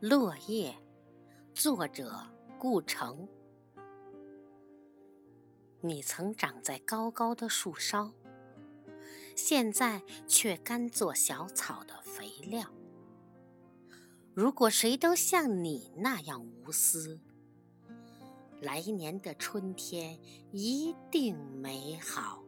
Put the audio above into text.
落叶作者顾城。你曾长在高高的树梢现在却甘做小草的肥料。如果谁都像你那样无私来年的春天一定美好。